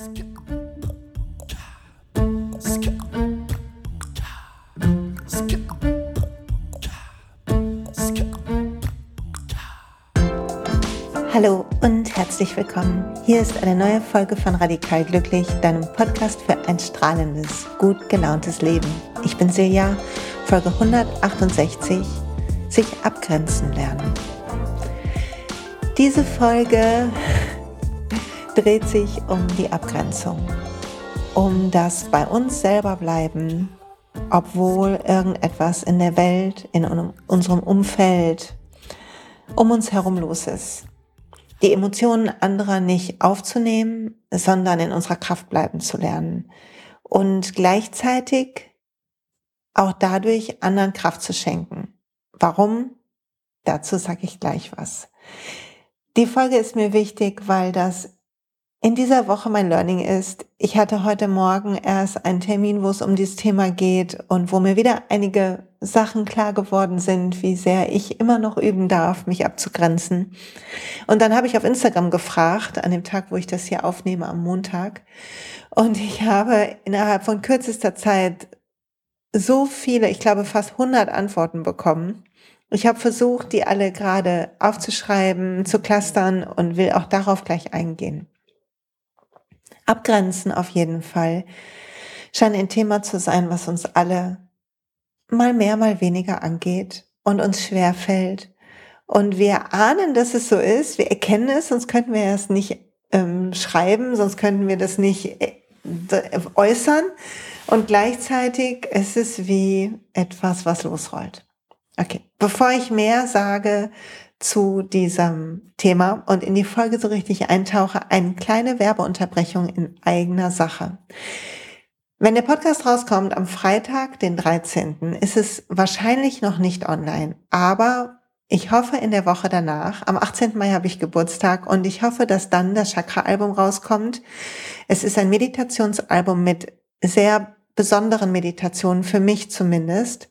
Hallo und herzlich willkommen. Hier ist eine neue Folge von Radikal Glücklich, deinem Podcast für ein strahlendes, gut gelauntes Leben. Ich bin Silja, Folge 168, sich abgrenzen lernen. Diese Folge dreht sich um die Abgrenzung, um das bei uns selber bleiben, obwohl irgendetwas in der Welt, in unserem Umfeld, um uns herum los ist die Emotionen anderer nicht aufzunehmen, sondern in unserer Kraft bleiben zu lernen und gleichzeitig auch dadurch anderen Kraft zu schenken. Warum? Dazu sage ich gleich was. Die Folge ist mir wichtig, weil das in dieser Woche mein Learning ist, ich hatte heute Morgen erst einen Termin, wo es um dieses Thema geht und wo mir wieder einige Sachen klar geworden sind, wie sehr ich immer noch üben darf, mich abzugrenzen. Und dann habe ich auf Instagram gefragt, an dem Tag, wo ich das hier aufnehme, am Montag. Und ich habe innerhalb von kürzester Zeit so viele, ich glaube fast 100 Antworten bekommen. Ich habe versucht, die alle gerade aufzuschreiben, zu clustern und will auch darauf gleich eingehen. Abgrenzen auf jeden Fall scheint ein Thema zu sein, was uns alle mal mehr, mal weniger angeht und uns schwer fällt. Und wir ahnen, dass es so ist, wir erkennen es, sonst könnten wir es nicht ähm, schreiben, sonst könnten wir das nicht äh, äußern. Und gleichzeitig ist es wie etwas, was losrollt. Okay, bevor ich mehr sage zu diesem Thema und in die Folge so richtig eintauche, eine kleine Werbeunterbrechung in eigener Sache. Wenn der Podcast rauskommt am Freitag, den 13., ist es wahrscheinlich noch nicht online, aber ich hoffe in der Woche danach, am 18. Mai habe ich Geburtstag und ich hoffe, dass dann das Chakra-Album rauskommt. Es ist ein Meditationsalbum mit sehr besonderen Meditationen, für mich zumindest,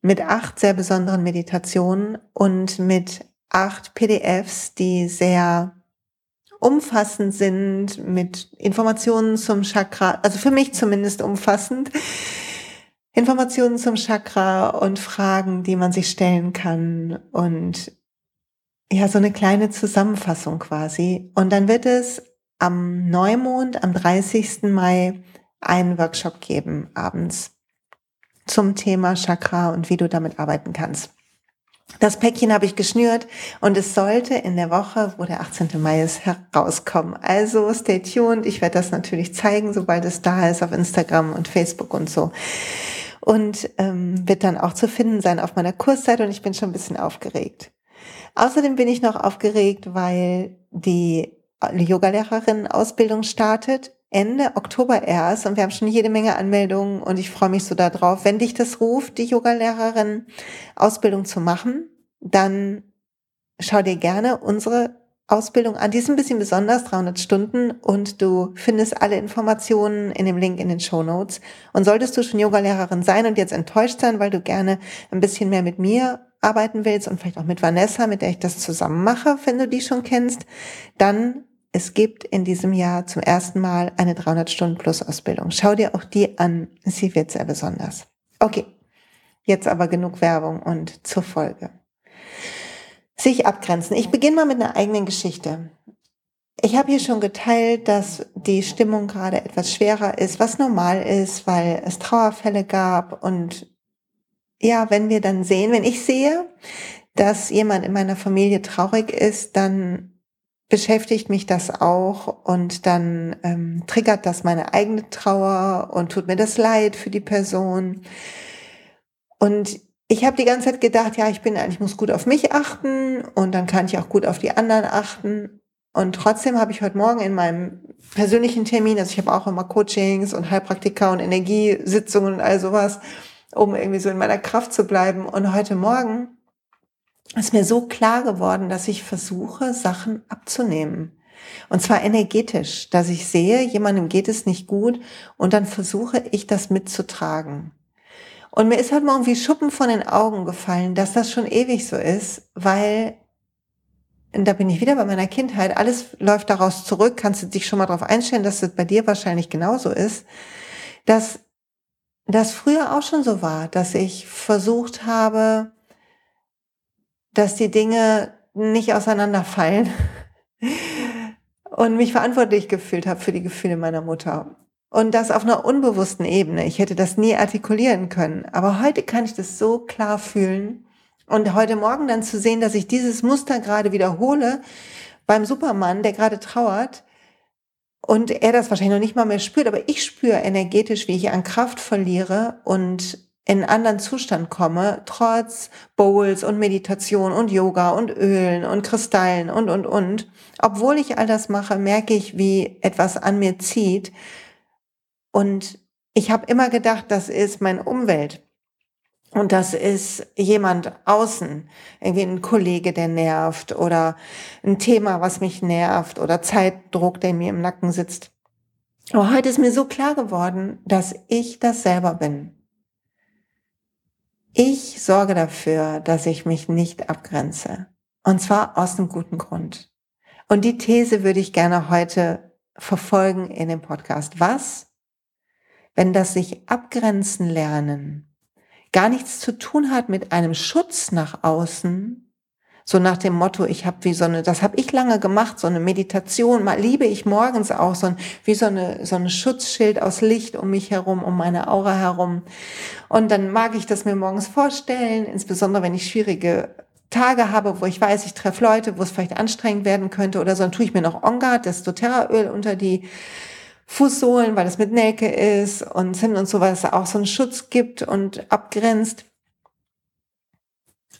mit acht sehr besonderen Meditationen und mit acht PDFs, die sehr umfassend sind, mit Informationen zum Chakra, also für mich zumindest umfassend, Informationen zum Chakra und Fragen, die man sich stellen kann und ja, so eine kleine Zusammenfassung quasi. Und dann wird es am Neumond, am 30. Mai, einen Workshop geben, abends, zum Thema Chakra und wie du damit arbeiten kannst. Das Päckchen habe ich geschnürt und es sollte in der Woche, wo der 18. Mai ist, herauskommen. Also stay tuned. Ich werde das natürlich zeigen, sobald es da ist, auf Instagram und Facebook und so. Und ähm, wird dann auch zu finden sein auf meiner Kursseite und ich bin schon ein bisschen aufgeregt. Außerdem bin ich noch aufgeregt, weil die Yogalehrerin-Ausbildung startet. Ende Oktober erst und wir haben schon jede Menge Anmeldungen und ich freue mich so darauf. Wenn dich das ruft, die Yogalehrerin Ausbildung zu machen, dann schau dir gerne unsere Ausbildung an. Die ist ein bisschen besonders, 300 Stunden und du findest alle Informationen in dem Link in den Show Notes. Und solltest du schon Yogalehrerin sein und jetzt enttäuscht sein, weil du gerne ein bisschen mehr mit mir arbeiten willst und vielleicht auch mit Vanessa, mit der ich das zusammen mache, wenn du die schon kennst, dann es gibt in diesem Jahr zum ersten Mal eine 300 Stunden Plus Ausbildung. Schau dir auch die an. Sie wird sehr besonders. Okay. Jetzt aber genug Werbung und zur Folge. Sich abgrenzen. Ich beginne mal mit einer eigenen Geschichte. Ich habe hier schon geteilt, dass die Stimmung gerade etwas schwerer ist, was normal ist, weil es Trauerfälle gab. Und ja, wenn wir dann sehen, wenn ich sehe, dass jemand in meiner Familie traurig ist, dann beschäftigt mich das auch und dann ähm, triggert das meine eigene Trauer und tut mir das leid für die Person. Und ich habe die ganze Zeit gedacht, ja, ich bin ich muss gut auf mich achten und dann kann ich auch gut auf die anderen achten. Und trotzdem habe ich heute Morgen in meinem persönlichen Termin, also ich habe auch immer Coachings und Heilpraktika und Energiesitzungen und all sowas, um irgendwie so in meiner Kraft zu bleiben. Und heute Morgen ist mir so klar geworden, dass ich versuche, Sachen abzunehmen. Und zwar energetisch, dass ich sehe, jemandem geht es nicht gut und dann versuche ich das mitzutragen. Und mir ist halt mal irgendwie Schuppen von den Augen gefallen, dass das schon ewig so ist, weil da bin ich wieder bei meiner Kindheit, alles läuft daraus zurück, kannst du dich schon mal darauf einstellen, dass das bei dir wahrscheinlich genauso ist, dass das früher auch schon so war, dass ich versucht habe, dass die Dinge nicht auseinanderfallen und mich verantwortlich gefühlt habe für die Gefühle meiner Mutter. Und das auf einer unbewussten Ebene. Ich hätte das nie artikulieren können. Aber heute kann ich das so klar fühlen. Und heute Morgen dann zu sehen, dass ich dieses Muster gerade wiederhole beim Supermann, der gerade trauert, und er das wahrscheinlich noch nicht mal mehr spürt, aber ich spüre energetisch, wie ich an Kraft verliere und in einen anderen Zustand komme, trotz Bowls und Meditation und Yoga und Ölen und Kristallen und, und, und. Obwohl ich all das mache, merke ich, wie etwas an mir zieht. Und ich habe immer gedacht, das ist meine Umwelt. Und das ist jemand außen, irgendwie ein Kollege, der nervt oder ein Thema, was mich nervt oder Zeitdruck, der mir im Nacken sitzt. Aber heute ist mir so klar geworden, dass ich das selber bin. Ich sorge dafür, dass ich mich nicht abgrenze. Und zwar aus einem guten Grund. Und die These würde ich gerne heute verfolgen in dem Podcast. Was, wenn das sich abgrenzen lernen gar nichts zu tun hat mit einem Schutz nach außen, so nach dem Motto, ich habe wie so eine, das habe ich lange gemacht, so eine Meditation, mal liebe ich morgens auch so ein, wie so eine so ein Schutzschild aus Licht um mich herum, um meine Aura herum. Und dann mag ich das mir morgens vorstellen, insbesondere wenn ich schwierige Tage habe, wo ich weiß, ich treffe Leute, wo es vielleicht anstrengend werden könnte oder so, dann tue ich mir noch Ongard, das doTERRA-Öl unter die Fußsohlen, weil es mit Nelke ist und Zimt und so, weil es auch so einen Schutz gibt und abgrenzt.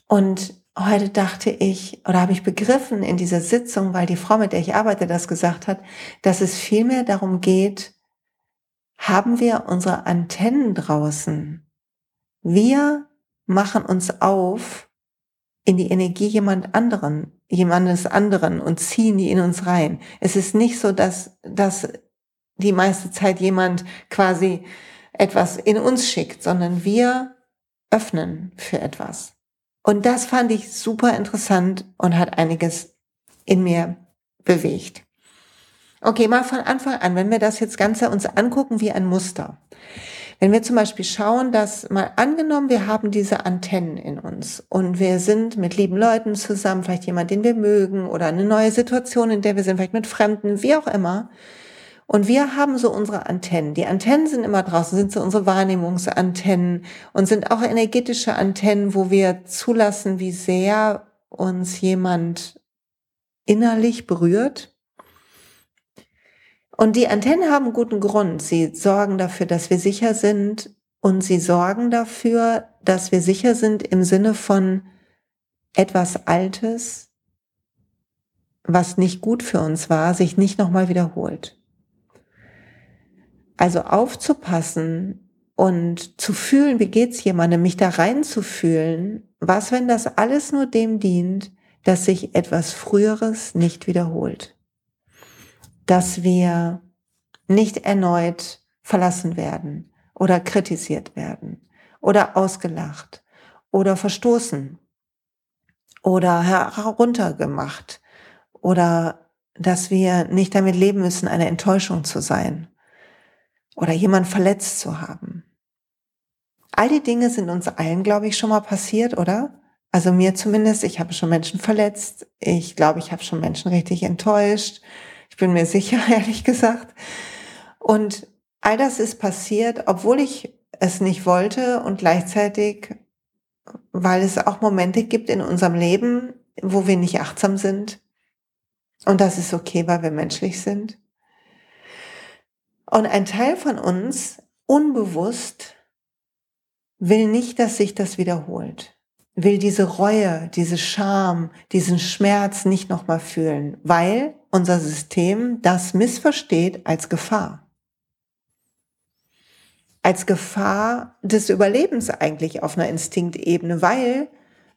Und heute dachte ich, oder habe ich begriffen in dieser Sitzung, weil die Frau, mit der ich arbeite, das gesagt hat, dass es vielmehr darum geht, haben wir unsere Antennen draußen. Wir machen uns auf in die Energie jemand anderen, jemandes anderen und ziehen die in uns rein. Es ist nicht so, dass, dass die meiste Zeit jemand quasi etwas in uns schickt, sondern wir öffnen für etwas. Und das fand ich super interessant und hat einiges in mir bewegt. Okay, mal von Anfang an, wenn wir das jetzt Ganze uns angucken wie ein Muster. Wenn wir zum Beispiel schauen, dass mal angenommen, wir haben diese Antennen in uns und wir sind mit lieben Leuten zusammen, vielleicht jemand, den wir mögen oder eine neue Situation, in der wir sind, vielleicht mit Fremden, wie auch immer, und wir haben so unsere Antennen. Die Antennen sind immer draußen, sind so unsere Wahrnehmungsantennen und sind auch energetische Antennen, wo wir zulassen, wie sehr uns jemand innerlich berührt. Und die Antennen haben guten Grund. Sie sorgen dafür, dass wir sicher sind und sie sorgen dafür, dass wir sicher sind im Sinne von etwas Altes, was nicht gut für uns war, sich nicht nochmal wiederholt. Also aufzupassen und zu fühlen, wie geht's jemandem, mich da reinzufühlen, was, wenn das alles nur dem dient, dass sich etwas Früheres nicht wiederholt. Dass wir nicht erneut verlassen werden oder kritisiert werden oder ausgelacht oder verstoßen oder heruntergemacht oder dass wir nicht damit leben müssen, eine Enttäuschung zu sein oder jemand verletzt zu haben. All die Dinge sind uns allen, glaube ich, schon mal passiert, oder? Also mir zumindest, ich habe schon Menschen verletzt. Ich glaube, ich habe schon Menschen richtig enttäuscht. Ich bin mir sicher, ehrlich gesagt. Und all das ist passiert, obwohl ich es nicht wollte und gleichzeitig, weil es auch Momente gibt in unserem Leben, wo wir nicht achtsam sind. Und das ist okay, weil wir menschlich sind. Und ein Teil von uns, unbewusst, will nicht, dass sich das wiederholt, will diese Reue, diese Scham, diesen Schmerz nicht nochmal fühlen, weil unser System das missversteht als Gefahr. Als Gefahr des Überlebens eigentlich auf einer Instinktebene, weil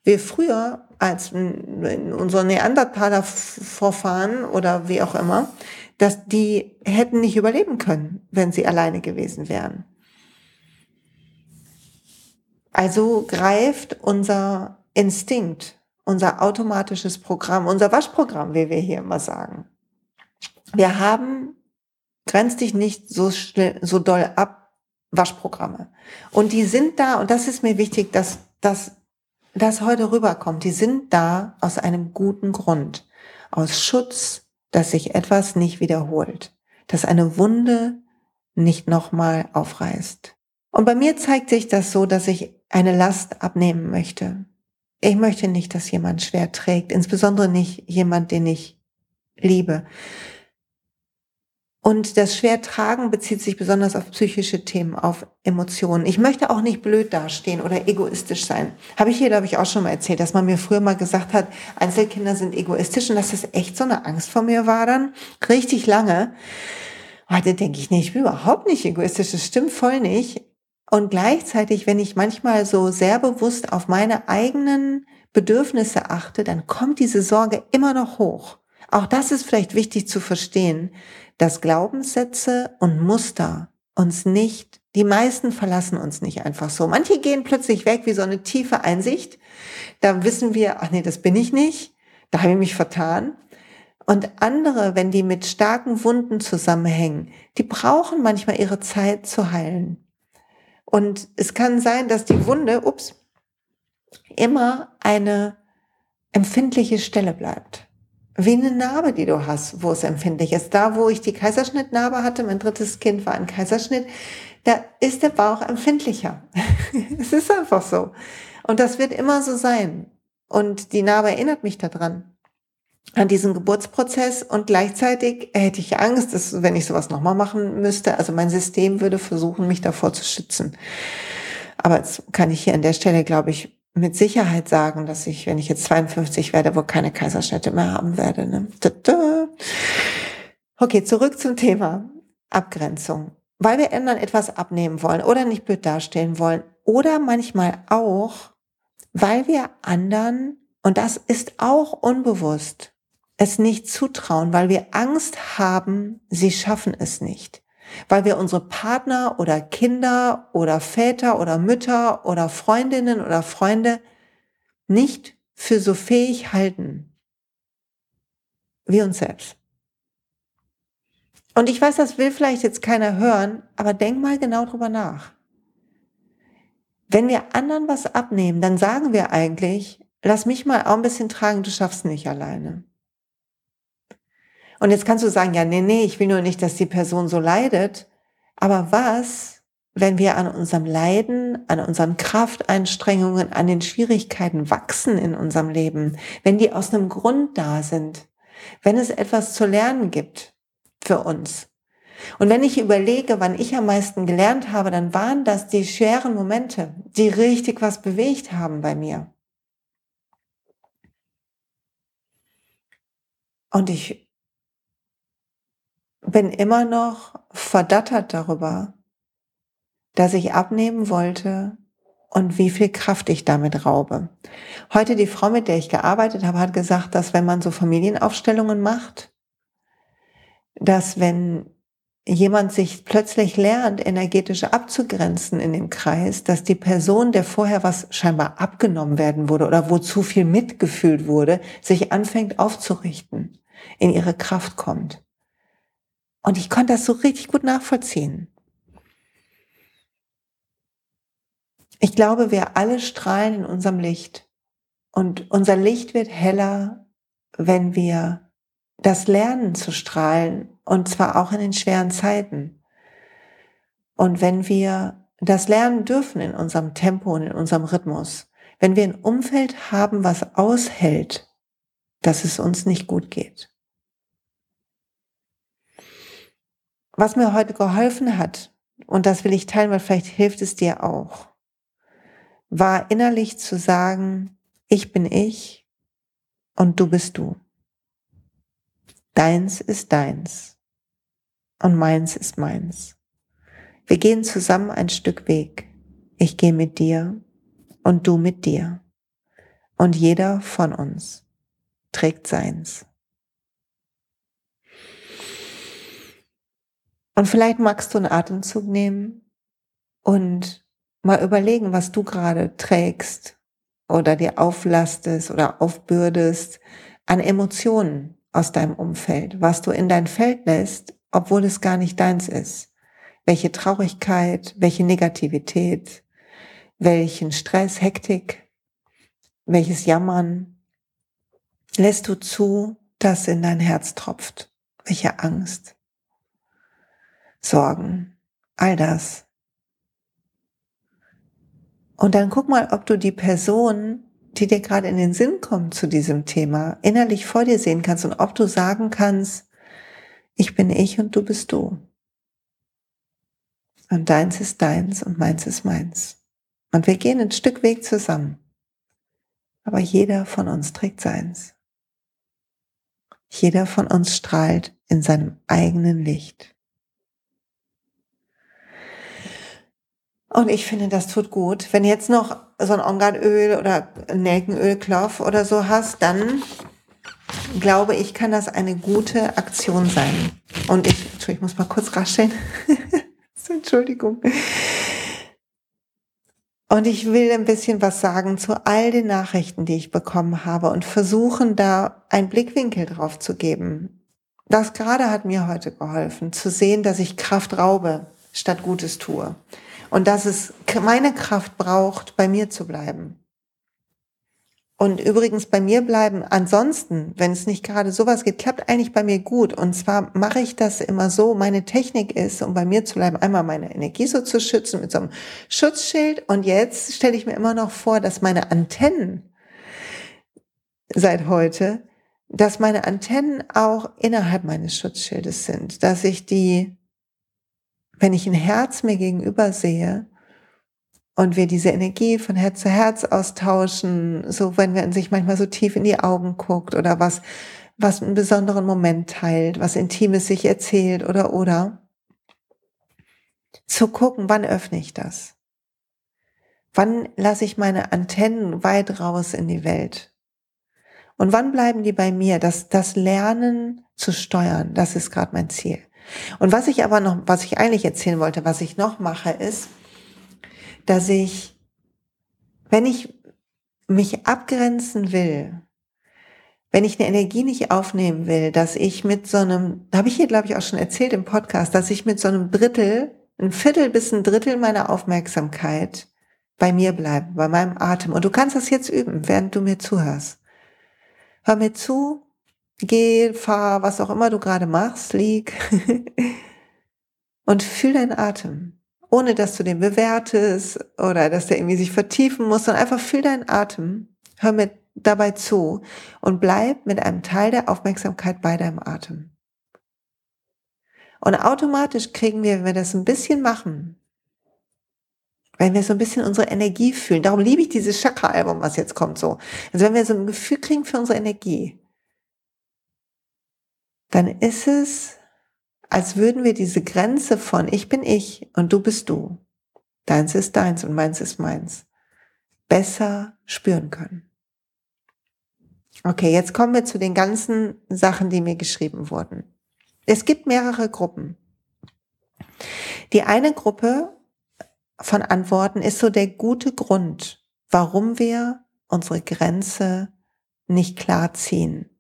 wir früher als unsere Neandertaler-Vorfahren oder wie auch immer, dass die hätten nicht überleben können, wenn sie alleine gewesen wären. Also greift unser Instinkt, unser automatisches Programm, unser Waschprogramm, wie wir hier immer sagen. Wir haben, grenz dich nicht so, schnell, so doll ab, Waschprogramme. Und die sind da, und das ist mir wichtig, dass, dass das heute rüberkommt. Die sind da aus einem guten Grund. Aus Schutz, dass sich etwas nicht wiederholt. Dass eine Wunde nicht nochmal aufreißt. Und bei mir zeigt sich das so, dass ich eine Last abnehmen möchte. Ich möchte nicht, dass jemand schwer trägt, insbesondere nicht jemand, den ich liebe. Und das Schwertragen bezieht sich besonders auf psychische Themen, auf Emotionen. Ich möchte auch nicht blöd dastehen oder egoistisch sein. Habe ich hier, glaube ich, auch schon mal erzählt, dass man mir früher mal gesagt hat, Einzelkinder sind egoistisch und dass das echt so eine Angst vor mir war dann. Richtig lange. Heute denke ich, nee, ich bin überhaupt nicht egoistisch. Das stimmt voll nicht. Und gleichzeitig, wenn ich manchmal so sehr bewusst auf meine eigenen Bedürfnisse achte, dann kommt diese Sorge immer noch hoch. Auch das ist vielleicht wichtig zu verstehen, dass Glaubenssätze und Muster uns nicht, die meisten verlassen uns nicht einfach so. Manche gehen plötzlich weg wie so eine tiefe Einsicht. Da wissen wir, ach nee, das bin ich nicht. Da habe ich mich vertan. Und andere, wenn die mit starken Wunden zusammenhängen, die brauchen manchmal ihre Zeit zu heilen. Und es kann sein, dass die Wunde, ups, immer eine empfindliche Stelle bleibt. Wie eine Narbe, die du hast, wo es empfindlich ist. Da, wo ich die Kaiserschnittnarbe hatte, mein drittes Kind war ein Kaiserschnitt, da ist der Bauch empfindlicher. es ist einfach so. Und das wird immer so sein. Und die Narbe erinnert mich daran an diesen Geburtsprozess und gleichzeitig hätte ich Angst, dass wenn ich sowas nochmal machen müsste, also mein System würde versuchen, mich davor zu schützen. Aber jetzt kann ich hier an der Stelle, glaube ich, mit Sicherheit sagen, dass ich, wenn ich jetzt 52 werde, wohl keine Kaiserschnitte mehr haben werde. Ne? Okay, zurück zum Thema Abgrenzung. Weil wir ändern etwas abnehmen wollen oder nicht blöd dastehen wollen oder manchmal auch, weil wir anderen, und das ist auch unbewusst, es nicht zutrauen, weil wir Angst haben, sie schaffen es nicht. Weil wir unsere Partner oder Kinder oder Väter oder Mütter oder Freundinnen oder Freunde nicht für so fähig halten wie uns selbst. Und ich weiß, das will vielleicht jetzt keiner hören, aber denk mal genau drüber nach. Wenn wir anderen was abnehmen, dann sagen wir eigentlich, lass mich mal auch ein bisschen tragen, du schaffst nicht alleine. Und jetzt kannst du sagen, ja, nee, nee, ich will nur nicht, dass die Person so leidet. Aber was, wenn wir an unserem Leiden, an unseren Krafteinstrengungen, an den Schwierigkeiten wachsen in unserem Leben, wenn die aus einem Grund da sind, wenn es etwas zu lernen gibt für uns. Und wenn ich überlege, wann ich am meisten gelernt habe, dann waren das die schweren Momente, die richtig was bewegt haben bei mir. Und ich bin immer noch verdattert darüber, dass ich abnehmen wollte und wie viel Kraft ich damit raube. Heute die Frau, mit der ich gearbeitet habe, hat gesagt, dass wenn man so Familienaufstellungen macht, dass wenn jemand sich plötzlich lernt, energetisch abzugrenzen in dem Kreis, dass die Person, der vorher was scheinbar abgenommen werden wurde oder wo zu viel mitgefühlt wurde, sich anfängt aufzurichten, in ihre Kraft kommt. Und ich konnte das so richtig gut nachvollziehen. Ich glaube, wir alle strahlen in unserem Licht. Und unser Licht wird heller, wenn wir das lernen zu strahlen. Und zwar auch in den schweren Zeiten. Und wenn wir das lernen dürfen in unserem Tempo und in unserem Rhythmus. Wenn wir ein Umfeld haben, was aushält, dass es uns nicht gut geht. Was mir heute geholfen hat, und das will ich teilen, weil vielleicht hilft es dir auch, war innerlich zu sagen, ich bin ich und du bist du. Deins ist deins und meins ist meins. Wir gehen zusammen ein Stück Weg. Ich gehe mit dir und du mit dir. Und jeder von uns trägt seins. Und vielleicht magst du einen Atemzug nehmen und mal überlegen, was du gerade trägst oder dir auflastest oder aufbürdest an Emotionen aus deinem Umfeld, was du in dein Feld lässt, obwohl es gar nicht deins ist. Welche Traurigkeit, welche Negativität, welchen Stress, Hektik, welches Jammern lässt du zu, dass in dein Herz tropft? Welche Angst, Sorgen, all das. Und dann guck mal, ob du die Person, die dir gerade in den Sinn kommt zu diesem Thema, innerlich vor dir sehen kannst und ob du sagen kannst, ich bin ich und du bist du. Und deins ist deins und meins ist meins. Und wir gehen ein Stück Weg zusammen. Aber jeder von uns trägt seins. Jeder von uns strahlt in seinem eigenen Licht. Und ich finde, das tut gut. Wenn jetzt noch so ein Ongaröl oder Nelkenölklopf oder so hast, dann glaube ich, kann das eine gute Aktion sein. Und ich, ich muss mal kurz rascheln. Entschuldigung. Und ich will ein bisschen was sagen zu all den Nachrichten, die ich bekommen habe und versuchen, da einen Blickwinkel drauf zu geben. Das gerade hat mir heute geholfen, zu sehen, dass ich Kraft raube, statt Gutes tue. Und dass es meine Kraft braucht, bei mir zu bleiben. Und übrigens bei mir bleiben, ansonsten, wenn es nicht gerade sowas geht, klappt eigentlich bei mir gut. Und zwar mache ich das immer so, meine Technik ist, um bei mir zu bleiben, einmal meine Energie so zu schützen mit so einem Schutzschild. Und jetzt stelle ich mir immer noch vor, dass meine Antennen seit heute, dass meine Antennen auch innerhalb meines Schutzschildes sind, dass ich die, wenn ich ein Herz mir gegenüber sehe, und wir diese Energie von Herz zu Herz austauschen, so wenn man sich manchmal so tief in die Augen guckt oder was, was einen besonderen Moment teilt, was Intimes sich erzählt oder oder. Zu gucken, wann öffne ich das? Wann lasse ich meine Antennen weit raus in die Welt? Und wann bleiben die bei mir? Das, das Lernen zu steuern, das ist gerade mein Ziel. Und was ich aber noch, was ich eigentlich erzählen wollte, was ich noch mache, ist, dass ich, wenn ich mich abgrenzen will, wenn ich eine Energie nicht aufnehmen will, dass ich mit so einem, da habe ich hier glaube ich auch schon erzählt im Podcast, dass ich mit so einem Drittel, ein Viertel bis ein Drittel meiner Aufmerksamkeit bei mir bleibe, bei meinem Atem. Und du kannst das jetzt üben, während du mir zuhörst. Hör mir zu, geh, fahr, was auch immer du gerade machst, lieg und fühl deinen Atem ohne dass du den bewertest oder dass der irgendwie sich vertiefen muss, sondern einfach fühl deinen Atem, hör mir dabei zu und bleib mit einem Teil der Aufmerksamkeit bei deinem Atem. Und automatisch kriegen wir, wenn wir das ein bisschen machen, wenn wir so ein bisschen unsere Energie fühlen, darum liebe ich dieses Chakra-Album, was jetzt kommt so. Also wenn wir so ein Gefühl kriegen für unsere Energie, dann ist es als würden wir diese Grenze von ich bin ich und du bist du, deins ist deins und meins ist meins, besser spüren können. Okay, jetzt kommen wir zu den ganzen Sachen, die mir geschrieben wurden. Es gibt mehrere Gruppen. Die eine Gruppe von Antworten ist so der gute Grund, warum wir unsere Grenze nicht klar ziehen.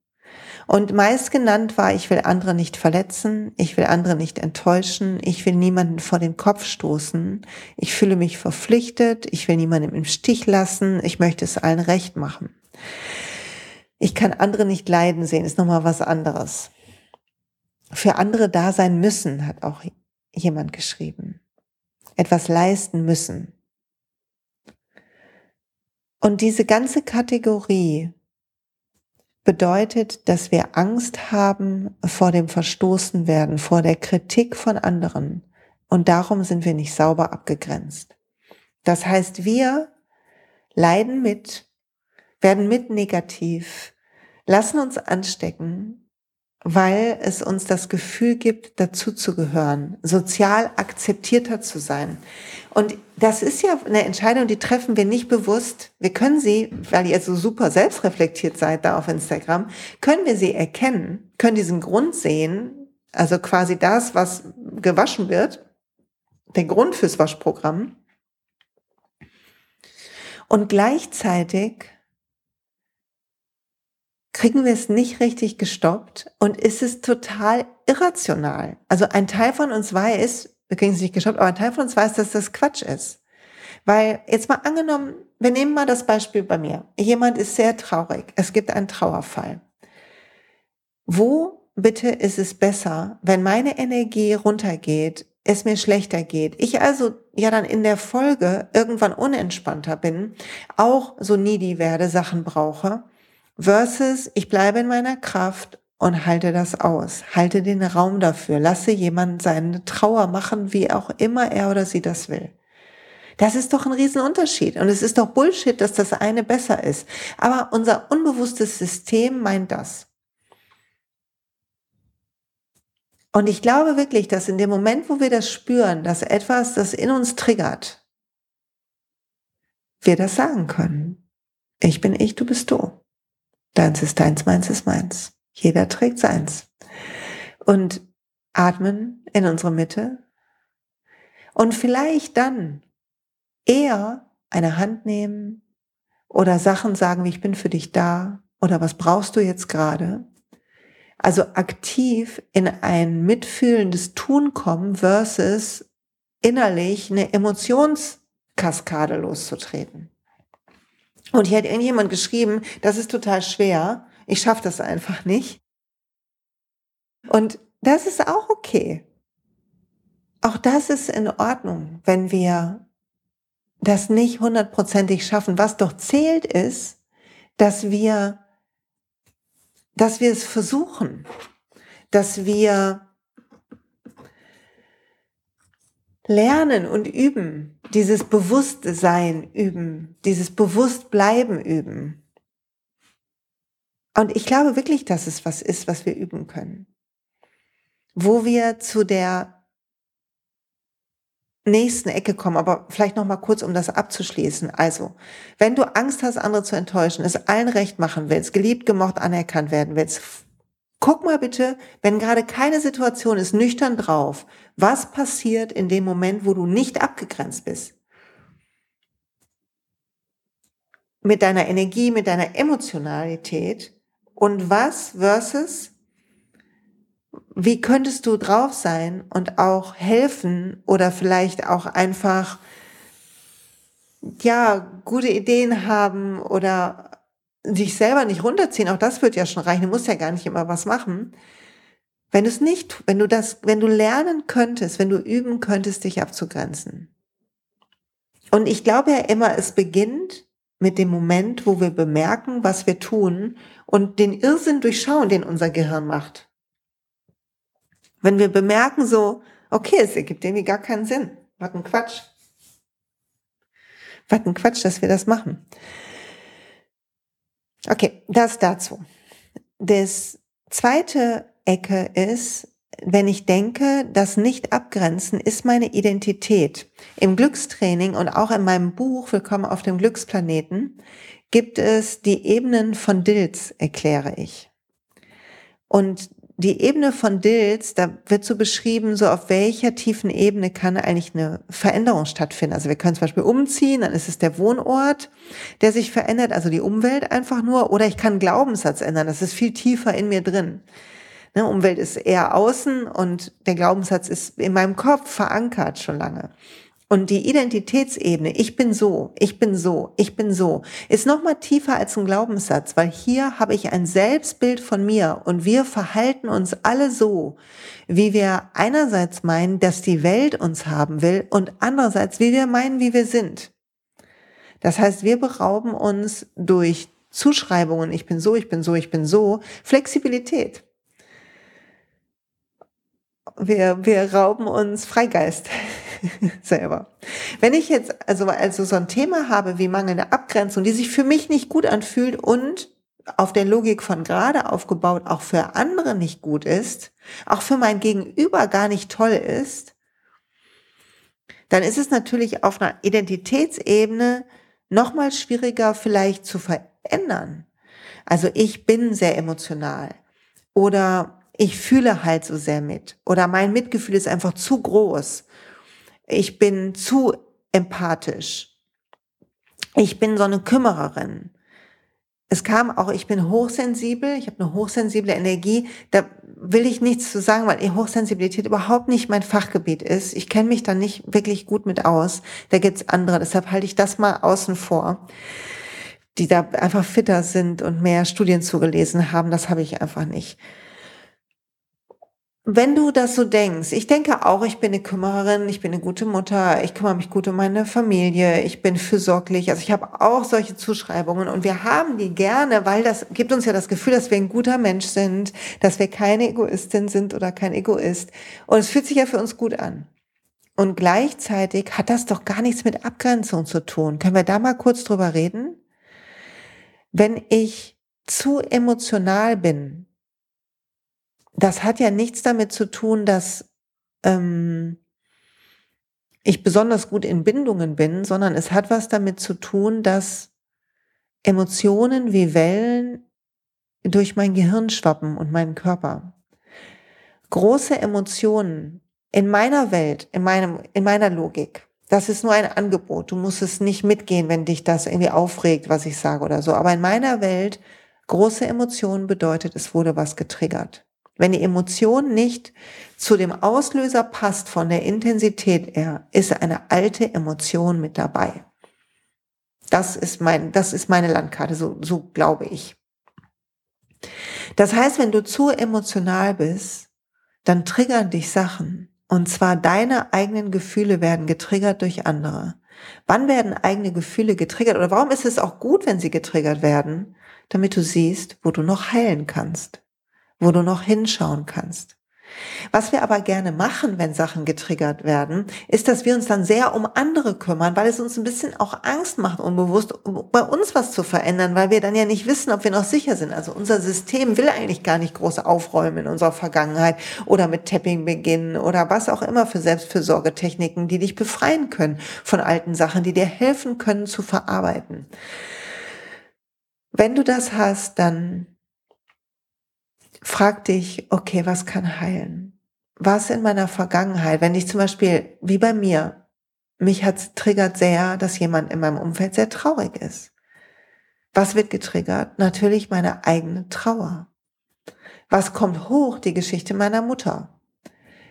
Und meist genannt war, ich will andere nicht verletzen, ich will andere nicht enttäuschen, ich will niemanden vor den Kopf stoßen, ich fühle mich verpflichtet, ich will niemanden im Stich lassen, ich möchte es allen recht machen. Ich kann andere nicht leiden sehen, ist nochmal was anderes. Für andere da sein müssen, hat auch jemand geschrieben. Etwas leisten müssen. Und diese ganze Kategorie bedeutet, dass wir Angst haben vor dem Verstoßen werden, vor der Kritik von anderen. Und darum sind wir nicht sauber abgegrenzt. Das heißt, wir leiden mit, werden mit negativ, lassen uns anstecken weil es uns das Gefühl gibt, dazuzugehören, sozial akzeptierter zu sein. Und das ist ja eine Entscheidung, die treffen wir nicht bewusst. Wir können sie, weil ihr so super selbstreflektiert seid da auf Instagram, können wir sie erkennen, können diesen Grund sehen, also quasi das, was gewaschen wird, der Grund fürs Waschprogramm. Und gleichzeitig kriegen wir es nicht richtig gestoppt und ist es total irrational. Also ein Teil von uns weiß, wir kriegen es nicht gestoppt, aber ein Teil von uns weiß, dass das Quatsch ist. Weil jetzt mal angenommen, wir nehmen mal das Beispiel bei mir. Jemand ist sehr traurig. Es gibt einen Trauerfall. Wo bitte ist es besser, wenn meine Energie runtergeht, es mir schlechter geht, ich also ja dann in der Folge irgendwann unentspannter bin, auch so needy werde, Sachen brauche, versus ich bleibe in meiner Kraft und halte das aus, halte den Raum dafür, lasse jemanden seine Trauer machen, wie auch immer er oder sie das will. Das ist doch ein Riesenunterschied. Und es ist doch Bullshit, dass das eine besser ist. Aber unser unbewusstes System meint das. Und ich glaube wirklich, dass in dem Moment, wo wir das spüren, dass etwas das in uns triggert, wir das sagen können. Ich bin ich, du bist du. Deins ist deins, meins ist meins. Jeder trägt seins. Und atmen in unsere Mitte. Und vielleicht dann eher eine Hand nehmen oder Sachen sagen, wie ich bin für dich da oder was brauchst du jetzt gerade. Also aktiv in ein mitfühlendes Tun kommen versus innerlich eine Emotionskaskade loszutreten. Und hier hat irgendjemand geschrieben, das ist total schwer. Ich schaffe das einfach nicht. Und das ist auch okay. Auch das ist in Ordnung, wenn wir das nicht hundertprozentig schaffen. Was doch zählt ist, dass wir, dass wir es versuchen, dass wir lernen und üben, dieses Bewusstsein üben, dieses Bewusstbleiben üben. Und ich glaube wirklich, dass es was ist, was wir üben können. Wo wir zu der nächsten Ecke kommen, aber vielleicht noch mal kurz, um das abzuschließen. Also, wenn du Angst hast, andere zu enttäuschen, es allen recht machen willst, geliebt, gemocht, anerkannt werden willst, guck mal bitte, wenn gerade keine Situation ist, nüchtern drauf, was passiert in dem Moment, wo du nicht abgegrenzt bist? Mit deiner Energie, mit deiner Emotionalität und was versus wie könntest du drauf sein und auch helfen oder vielleicht auch einfach, ja, gute Ideen haben oder sich selber nicht runterziehen, auch das wird ja schon reichen, du musst ja gar nicht immer was machen. Wenn du es nicht, wenn du das, wenn du lernen könntest, wenn du üben könntest, dich abzugrenzen. Und ich glaube ja immer, es beginnt mit dem Moment, wo wir bemerken, was wir tun und den Irrsinn durchschauen, den unser Gehirn macht. Wenn wir bemerken so, okay, es ergibt irgendwie gar keinen Sinn. Was ein Quatsch. Was ein Quatsch, dass wir das machen. Okay, das dazu. Das zweite Ecke ist, wenn ich denke, das Nicht-Abgrenzen ist meine Identität. Im Glückstraining und auch in meinem Buch Willkommen auf dem Glücksplaneten gibt es die Ebenen von Dills, erkläre ich. Und die Ebene von Dills, da wird so beschrieben, so auf welcher tiefen Ebene kann eigentlich eine Veränderung stattfinden. Also wir können zum Beispiel umziehen, dann ist es der Wohnort, der sich verändert, also die Umwelt einfach nur, oder ich kann Glaubenssatz ändern, das ist viel tiefer in mir drin. Ne, Umwelt ist eher außen und der Glaubenssatz ist in meinem Kopf verankert schon lange. Und die Identitätsebene, ich bin so, ich bin so, ich bin so, ist noch mal tiefer als ein Glaubenssatz, weil hier habe ich ein Selbstbild von mir und wir verhalten uns alle so, wie wir einerseits meinen, dass die Welt uns haben will und andererseits, wie wir meinen, wie wir sind. Das heißt, wir berauben uns durch Zuschreibungen, ich bin so, ich bin so, ich bin so, Flexibilität. Wir, wir rauben uns Freigeist. selber. Wenn ich jetzt also, also so ein Thema habe wie mangelnde Abgrenzung, die sich für mich nicht gut anfühlt und auf der Logik von gerade aufgebaut auch für andere nicht gut ist, auch für mein Gegenüber gar nicht toll ist, dann ist es natürlich auf einer Identitätsebene nochmal schwieriger vielleicht zu verändern. Also ich bin sehr emotional oder ich fühle halt so sehr mit oder mein Mitgefühl ist einfach zu groß ich bin zu empathisch. ich bin so eine Kümmererin. Es kam auch, ich bin hochsensibel, ich habe eine hochsensible Energie. Da will ich nichts zu sagen, weil Hochsensibilität überhaupt nicht mein Fachgebiet ist. Ich kenne mich da nicht wirklich gut mit aus. Da gibt's andere. Deshalb halte ich das mal außen vor, die da einfach fitter sind und mehr Studien zugelesen haben. Das habe ich einfach nicht. Wenn du das so denkst, ich denke auch, ich bin eine Kümmererin, ich bin eine gute Mutter, ich kümmere mich gut um meine Familie, ich bin fürsorglich. Also ich habe auch solche Zuschreibungen und wir haben die gerne, weil das gibt uns ja das Gefühl, dass wir ein guter Mensch sind, dass wir keine Egoistin sind oder kein Egoist. Und es fühlt sich ja für uns gut an. Und gleichzeitig hat das doch gar nichts mit Abgrenzung zu tun. Können wir da mal kurz drüber reden? Wenn ich zu emotional bin, das hat ja nichts damit zu tun, dass ähm, ich besonders gut in Bindungen bin, sondern es hat was damit zu tun, dass Emotionen wie Wellen durch mein Gehirn schwappen und meinen Körper. Große Emotionen in meiner Welt, in meinem, in meiner Logik, das ist nur ein Angebot. Du musst es nicht mitgehen, wenn dich das irgendwie aufregt, was ich sage oder so. Aber in meiner Welt, große Emotionen bedeutet, es wurde was getriggert. Wenn die Emotion nicht zu dem Auslöser passt von der Intensität her, ist eine alte Emotion mit dabei. Das ist mein, das ist meine Landkarte, so, so glaube ich. Das heißt, wenn du zu emotional bist, dann triggern dich Sachen. Und zwar deine eigenen Gefühle werden getriggert durch andere. Wann werden eigene Gefühle getriggert? Oder warum ist es auch gut, wenn sie getriggert werden? Damit du siehst, wo du noch heilen kannst wo du noch hinschauen kannst. Was wir aber gerne machen, wenn Sachen getriggert werden, ist, dass wir uns dann sehr um andere kümmern, weil es uns ein bisschen auch Angst macht, unbewusst bei uns was zu verändern, weil wir dann ja nicht wissen, ob wir noch sicher sind. Also unser System will eigentlich gar nicht groß aufräumen in unserer Vergangenheit oder mit Tapping beginnen oder was auch immer für Selbstfürsorgetechniken, die dich befreien können von alten Sachen, die dir helfen können zu verarbeiten. Wenn du das hast, dann frag dich, okay, was kann heilen? Was in meiner Vergangenheit, wenn ich zum Beispiel, wie bei mir, mich hat triggert sehr, dass jemand in meinem Umfeld sehr traurig ist. Was wird getriggert? Natürlich meine eigene Trauer. Was kommt hoch? Die Geschichte meiner Mutter.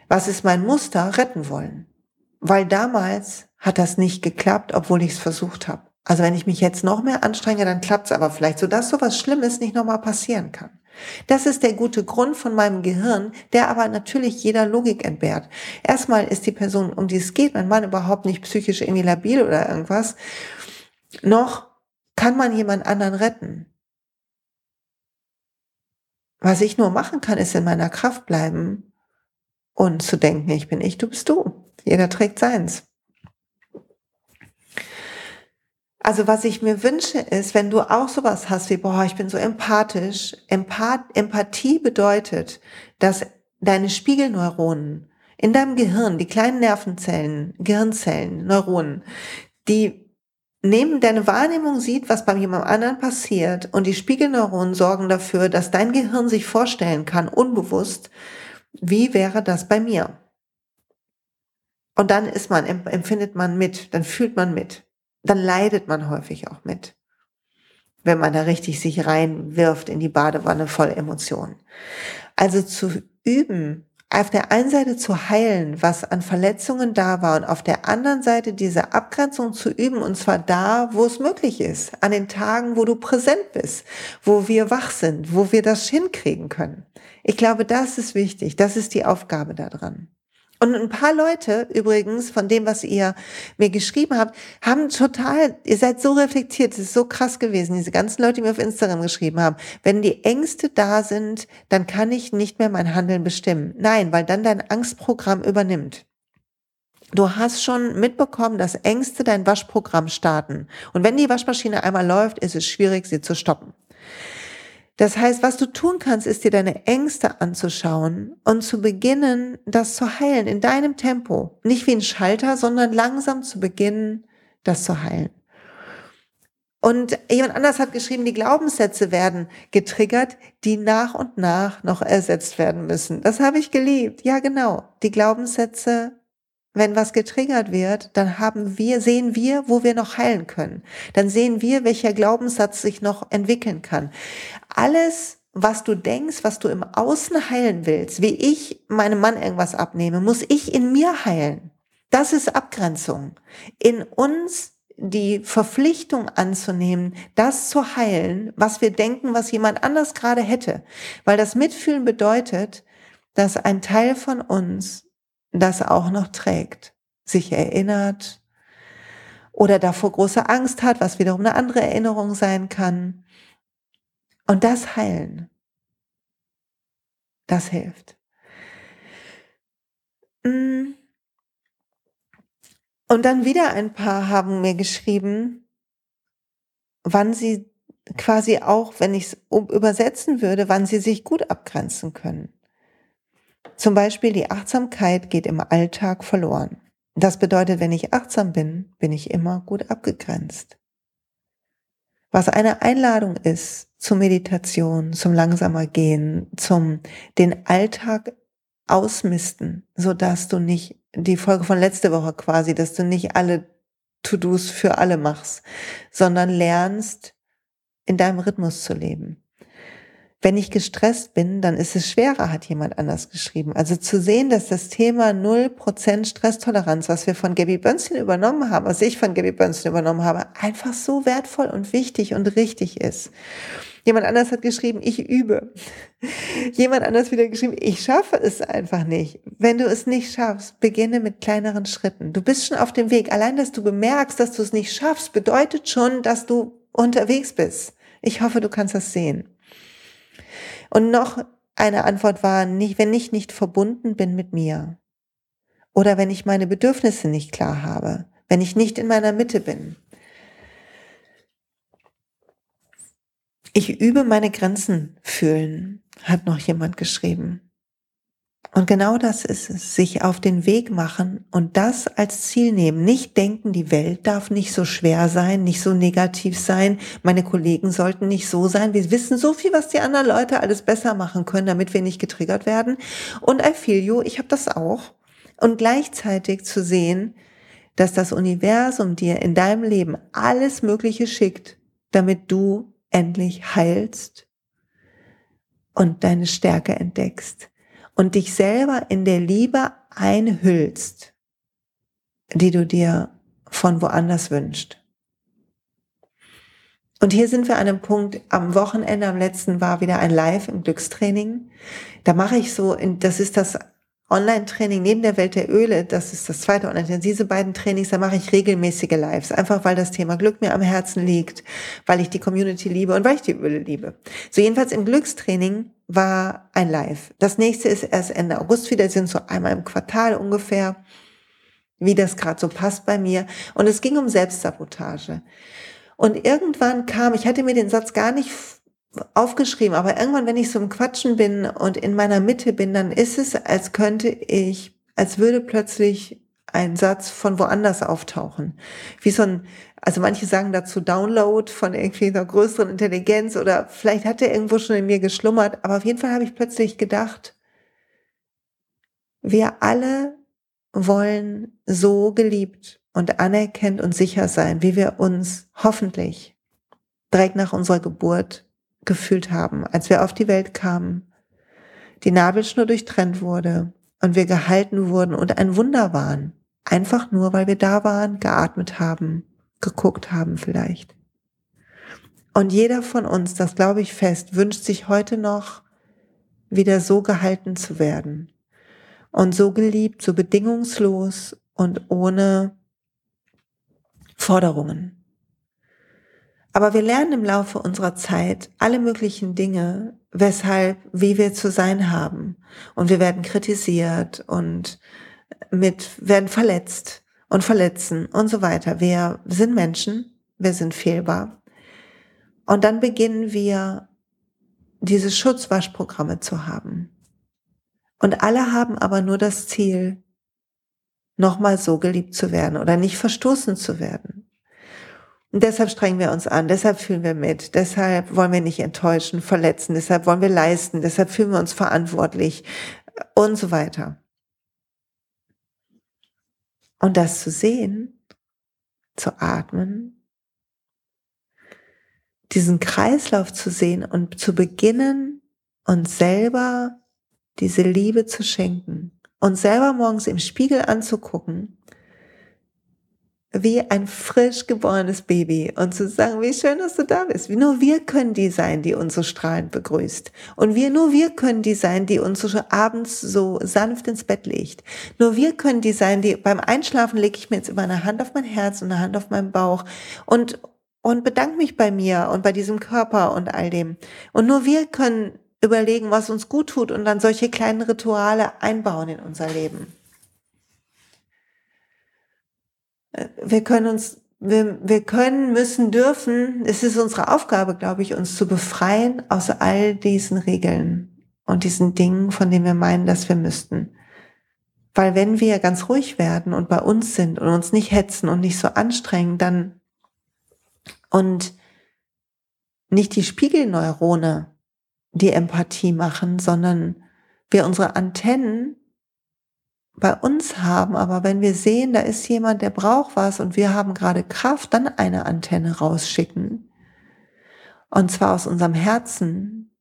Was ist mein Muster? Retten wollen. Weil damals hat das nicht geklappt, obwohl ich es versucht habe. Also wenn ich mich jetzt noch mehr anstrenge, dann klappt es aber vielleicht, sodass sowas Schlimmes nicht nochmal passieren kann. Das ist der gute Grund von meinem Gehirn, der aber natürlich jeder Logik entbehrt. Erstmal ist die Person, um die es geht, mein Mann überhaupt nicht psychisch irgendwie labil oder irgendwas. Noch kann man jemand anderen retten. Was ich nur machen kann, ist in meiner Kraft bleiben und zu denken, ich bin ich, du bist du. Jeder trägt seins. Also was ich mir wünsche ist, wenn du auch sowas hast wie, boah, ich bin so empathisch. Empath Empathie bedeutet, dass deine Spiegelneuronen in deinem Gehirn, die kleinen Nervenzellen, Gehirnzellen, Neuronen, die neben deine Wahrnehmung sieht, was bei jemand anderen passiert und die Spiegelneuronen sorgen dafür, dass dein Gehirn sich vorstellen kann, unbewusst, wie wäre das bei mir? Und dann ist man, empfindet man mit, dann fühlt man mit dann leidet man häufig auch mit, wenn man da richtig sich reinwirft in die Badewanne voll Emotionen. Also zu üben, auf der einen Seite zu heilen, was an Verletzungen da war und auf der anderen Seite diese Abgrenzung zu üben und zwar da, wo es möglich ist, an den Tagen, wo du präsent bist, wo wir wach sind, wo wir das hinkriegen können. Ich glaube, das ist wichtig, das ist die Aufgabe daran. Und ein paar Leute übrigens, von dem, was ihr mir geschrieben habt, haben total, ihr seid so reflektiert, es ist so krass gewesen, diese ganzen Leute, die mir auf Instagram geschrieben haben. Wenn die Ängste da sind, dann kann ich nicht mehr mein Handeln bestimmen. Nein, weil dann dein Angstprogramm übernimmt. Du hast schon mitbekommen, dass Ängste dein Waschprogramm starten. Und wenn die Waschmaschine einmal läuft, ist es schwierig, sie zu stoppen. Das heißt, was du tun kannst, ist dir deine Ängste anzuschauen und zu beginnen, das zu heilen in deinem Tempo. Nicht wie ein Schalter, sondern langsam zu beginnen, das zu heilen. Und jemand anders hat geschrieben, die Glaubenssätze werden getriggert, die nach und nach noch ersetzt werden müssen. Das habe ich geliebt. Ja, genau. Die Glaubenssätze wenn was getriggert wird, dann haben wir, sehen wir, wo wir noch heilen können. Dann sehen wir, welcher Glaubenssatz sich noch entwickeln kann. Alles, was du denkst, was du im Außen heilen willst, wie ich meinem Mann irgendwas abnehme, muss ich in mir heilen. Das ist Abgrenzung. In uns die Verpflichtung anzunehmen, das zu heilen, was wir denken, was jemand anders gerade hätte. Weil das Mitfühlen bedeutet, dass ein Teil von uns das auch noch trägt, sich erinnert oder davor große Angst hat, was wiederum eine andere Erinnerung sein kann. Und das heilen, das hilft. Mm. Und dann wieder ein paar haben mir geschrieben, wann sie quasi auch, wenn ich es übersetzen würde, wann sie sich gut abgrenzen können. Zum Beispiel die Achtsamkeit geht im Alltag verloren. Das bedeutet, wenn ich achtsam bin, bin ich immer gut abgegrenzt. Was eine Einladung ist zur Meditation, zum langsamer Gehen, zum den Alltag ausmisten, so dass du nicht die Folge von letzte Woche quasi, dass du nicht alle To-Dos für alle machst, sondern lernst, in deinem Rhythmus zu leben. Wenn ich gestresst bin, dann ist es schwerer, hat jemand anders geschrieben. Also zu sehen, dass das Thema 0% Stresstoleranz, was wir von Gabby Bönzchen übernommen haben, was ich von Gabby Bönzchen übernommen habe, einfach so wertvoll und wichtig und richtig ist. Jemand anders hat geschrieben, ich übe. Jemand anders wieder geschrieben, ich schaffe es einfach nicht. Wenn du es nicht schaffst, beginne mit kleineren Schritten. Du bist schon auf dem Weg. Allein, dass du bemerkst, dass du es nicht schaffst, bedeutet schon, dass du unterwegs bist. Ich hoffe, du kannst das sehen. Und noch eine Antwort war, nicht, wenn ich nicht verbunden bin mit mir. Oder wenn ich meine Bedürfnisse nicht klar habe. Wenn ich nicht in meiner Mitte bin. Ich übe meine Grenzen fühlen, hat noch jemand geschrieben. Und genau das ist es, sich auf den Weg machen und das als Ziel nehmen. Nicht denken, die Welt darf nicht so schwer sein, nicht so negativ sein, meine Kollegen sollten nicht so sein. Wir wissen so viel, was die anderen Leute alles besser machen können, damit wir nicht getriggert werden. Und I feel you, ich habe das auch. Und gleichzeitig zu sehen, dass das Universum dir in deinem Leben alles Mögliche schickt, damit du endlich heilst und deine Stärke entdeckst und dich selber in der Liebe einhüllst, die du dir von woanders wünschst. Und hier sind wir an einem Punkt, am Wochenende, am letzten war wieder ein Live im Glückstraining. Da mache ich so, das ist das Online-Training neben der Welt der Öle, das ist das zweite Online-Training. Diese beiden Trainings, da mache ich regelmäßige Lives, einfach weil das Thema Glück mir am Herzen liegt, weil ich die Community liebe und weil ich die Öle liebe. So jedenfalls im Glückstraining war ein Live. Das nächste ist erst Ende August wieder, sind so einmal im Quartal ungefähr, wie das gerade so passt bei mir. Und es ging um Selbstsabotage. Und irgendwann kam, ich hatte mir den Satz gar nicht aufgeschrieben, aber irgendwann, wenn ich so im Quatschen bin und in meiner Mitte bin, dann ist es, als könnte ich, als würde plötzlich ein Satz von woanders auftauchen. Wie so ein, also manche sagen dazu Download von irgendwie einer größeren Intelligenz oder vielleicht hat er irgendwo schon in mir geschlummert, aber auf jeden Fall habe ich plötzlich gedacht, wir alle wollen so geliebt und anerkennt und sicher sein, wie wir uns hoffentlich direkt nach unserer Geburt gefühlt haben, als wir auf die Welt kamen, die Nabelschnur durchtrennt wurde und wir gehalten wurden und ein Wunder waren. Einfach nur, weil wir da waren, geatmet haben, geguckt haben vielleicht. Und jeder von uns, das glaube ich fest, wünscht sich heute noch, wieder so gehalten zu werden und so geliebt, so bedingungslos und ohne Forderungen. Aber wir lernen im Laufe unserer Zeit alle möglichen Dinge, weshalb, wie wir zu sein haben. Und wir werden kritisiert und mit, werden verletzt und verletzen und so weiter. Wir sind Menschen, wir sind fehlbar. Und dann beginnen wir, diese Schutzwaschprogramme zu haben. Und alle haben aber nur das Ziel, nochmal so geliebt zu werden oder nicht verstoßen zu werden. Und deshalb strengen wir uns an, deshalb fühlen wir mit, deshalb wollen wir nicht enttäuschen, verletzen, deshalb wollen wir leisten, deshalb fühlen wir uns verantwortlich und so weiter. Und das zu sehen, zu atmen, diesen Kreislauf zu sehen und zu beginnen, uns selber diese Liebe zu schenken, uns selber morgens im Spiegel anzugucken wie ein frisch geborenes Baby und zu sagen, wie schön, dass du da bist. Nur wir können die sein, die uns so strahlend begrüßt. Und wir, nur wir können die sein, die uns so abends so sanft ins Bett legt. Nur wir können die sein, die beim Einschlafen lege ich mir jetzt immer eine Hand auf mein Herz und eine Hand auf meinen Bauch und, und bedanke mich bei mir und bei diesem Körper und all dem. Und nur wir können überlegen, was uns gut tut und dann solche kleinen Rituale einbauen in unser Leben. Wir können uns, wir, wir können, müssen, dürfen, es ist unsere Aufgabe, glaube ich, uns zu befreien aus all diesen Regeln und diesen Dingen, von denen wir meinen, dass wir müssten. Weil wenn wir ganz ruhig werden und bei uns sind und uns nicht hetzen und nicht so anstrengen, dann und nicht die Spiegelneurone die Empathie machen, sondern wir unsere Antennen bei uns haben, aber wenn wir sehen, da ist jemand, der braucht was und wir haben gerade Kraft, dann eine Antenne rausschicken. Und zwar aus unserem Herzen,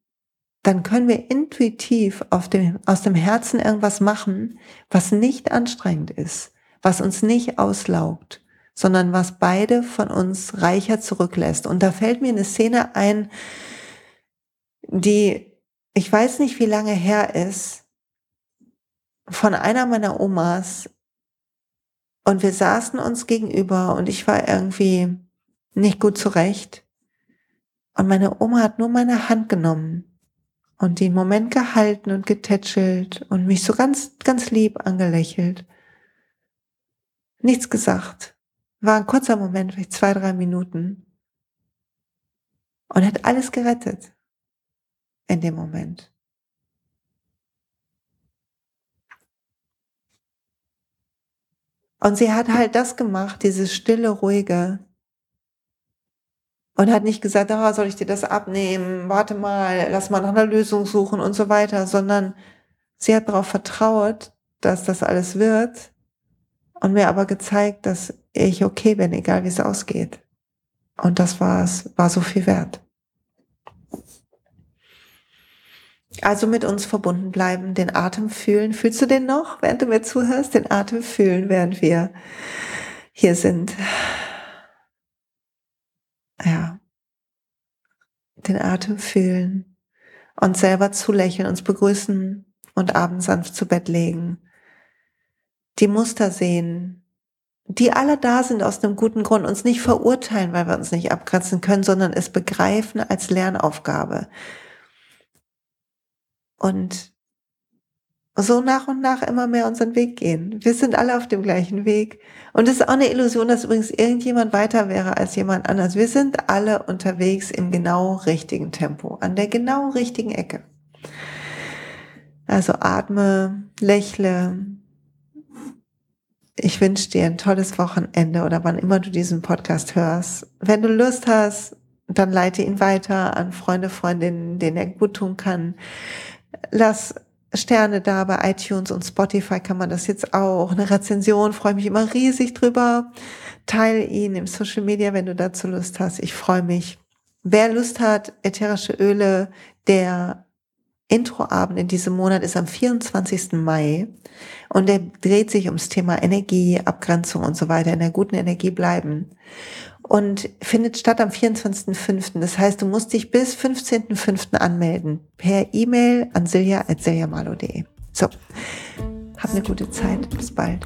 dann können wir intuitiv dem, aus dem Herzen irgendwas machen, was nicht anstrengend ist, was uns nicht auslaugt, sondern was beide von uns reicher zurücklässt. Und da fällt mir eine Szene ein, die ich weiß nicht, wie lange her ist, von einer meiner Omas und wir saßen uns gegenüber und ich war irgendwie nicht gut zurecht. Und meine Oma hat nur meine Hand genommen und den Moment gehalten und getätschelt und mich so ganz, ganz lieb angelächelt. Nichts gesagt. War ein kurzer Moment, vielleicht zwei, drei Minuten. Und hat alles gerettet in dem Moment. Und sie hat halt das gemacht, dieses stille, ruhige. Und hat nicht gesagt, ah, soll ich dir das abnehmen? Warte mal, lass mal nach einer Lösung suchen und so weiter, sondern sie hat darauf vertraut, dass das alles wird und mir aber gezeigt, dass ich okay bin, egal wie es ausgeht. Und das war es, war so viel wert. Also mit uns verbunden bleiben, den Atem fühlen. Fühlst du den noch, während du mir zuhörst? Den Atem fühlen, während wir hier sind. Ja. Den Atem fühlen. Uns selber zulächeln, uns begrüßen und abends sanft zu Bett legen. Die Muster sehen, die alle da sind aus einem guten Grund, uns nicht verurteilen, weil wir uns nicht abgrenzen können, sondern es begreifen als Lernaufgabe und so nach und nach immer mehr unseren Weg gehen. Wir sind alle auf dem gleichen Weg. Und es ist auch eine Illusion, dass übrigens irgendjemand weiter wäre als jemand anders. Wir sind alle unterwegs im genau richtigen Tempo, an der genau richtigen Ecke. Also atme, lächle. Ich wünsche dir ein tolles Wochenende oder wann immer du diesen Podcast hörst. Wenn du Lust hast, dann leite ihn weiter an Freunde, Freundinnen, denen er gut tun kann. Lass Sterne da bei iTunes und Spotify kann man das jetzt auch. Eine Rezension, freue mich immer riesig drüber. Teile ihn im Social Media, wenn du dazu Lust hast. Ich freue mich. Wer Lust hat, ätherische Öle, der Introabend in diesem Monat ist am 24. Mai und der dreht sich ums Thema Energie, Abgrenzung und so weiter, in der guten Energie bleiben und findet statt am 24.05. Das heißt, du musst dich bis 15.05. anmelden per E-Mail an silja.siljamalo.de. So, hab eine gute Zeit. Bis bald.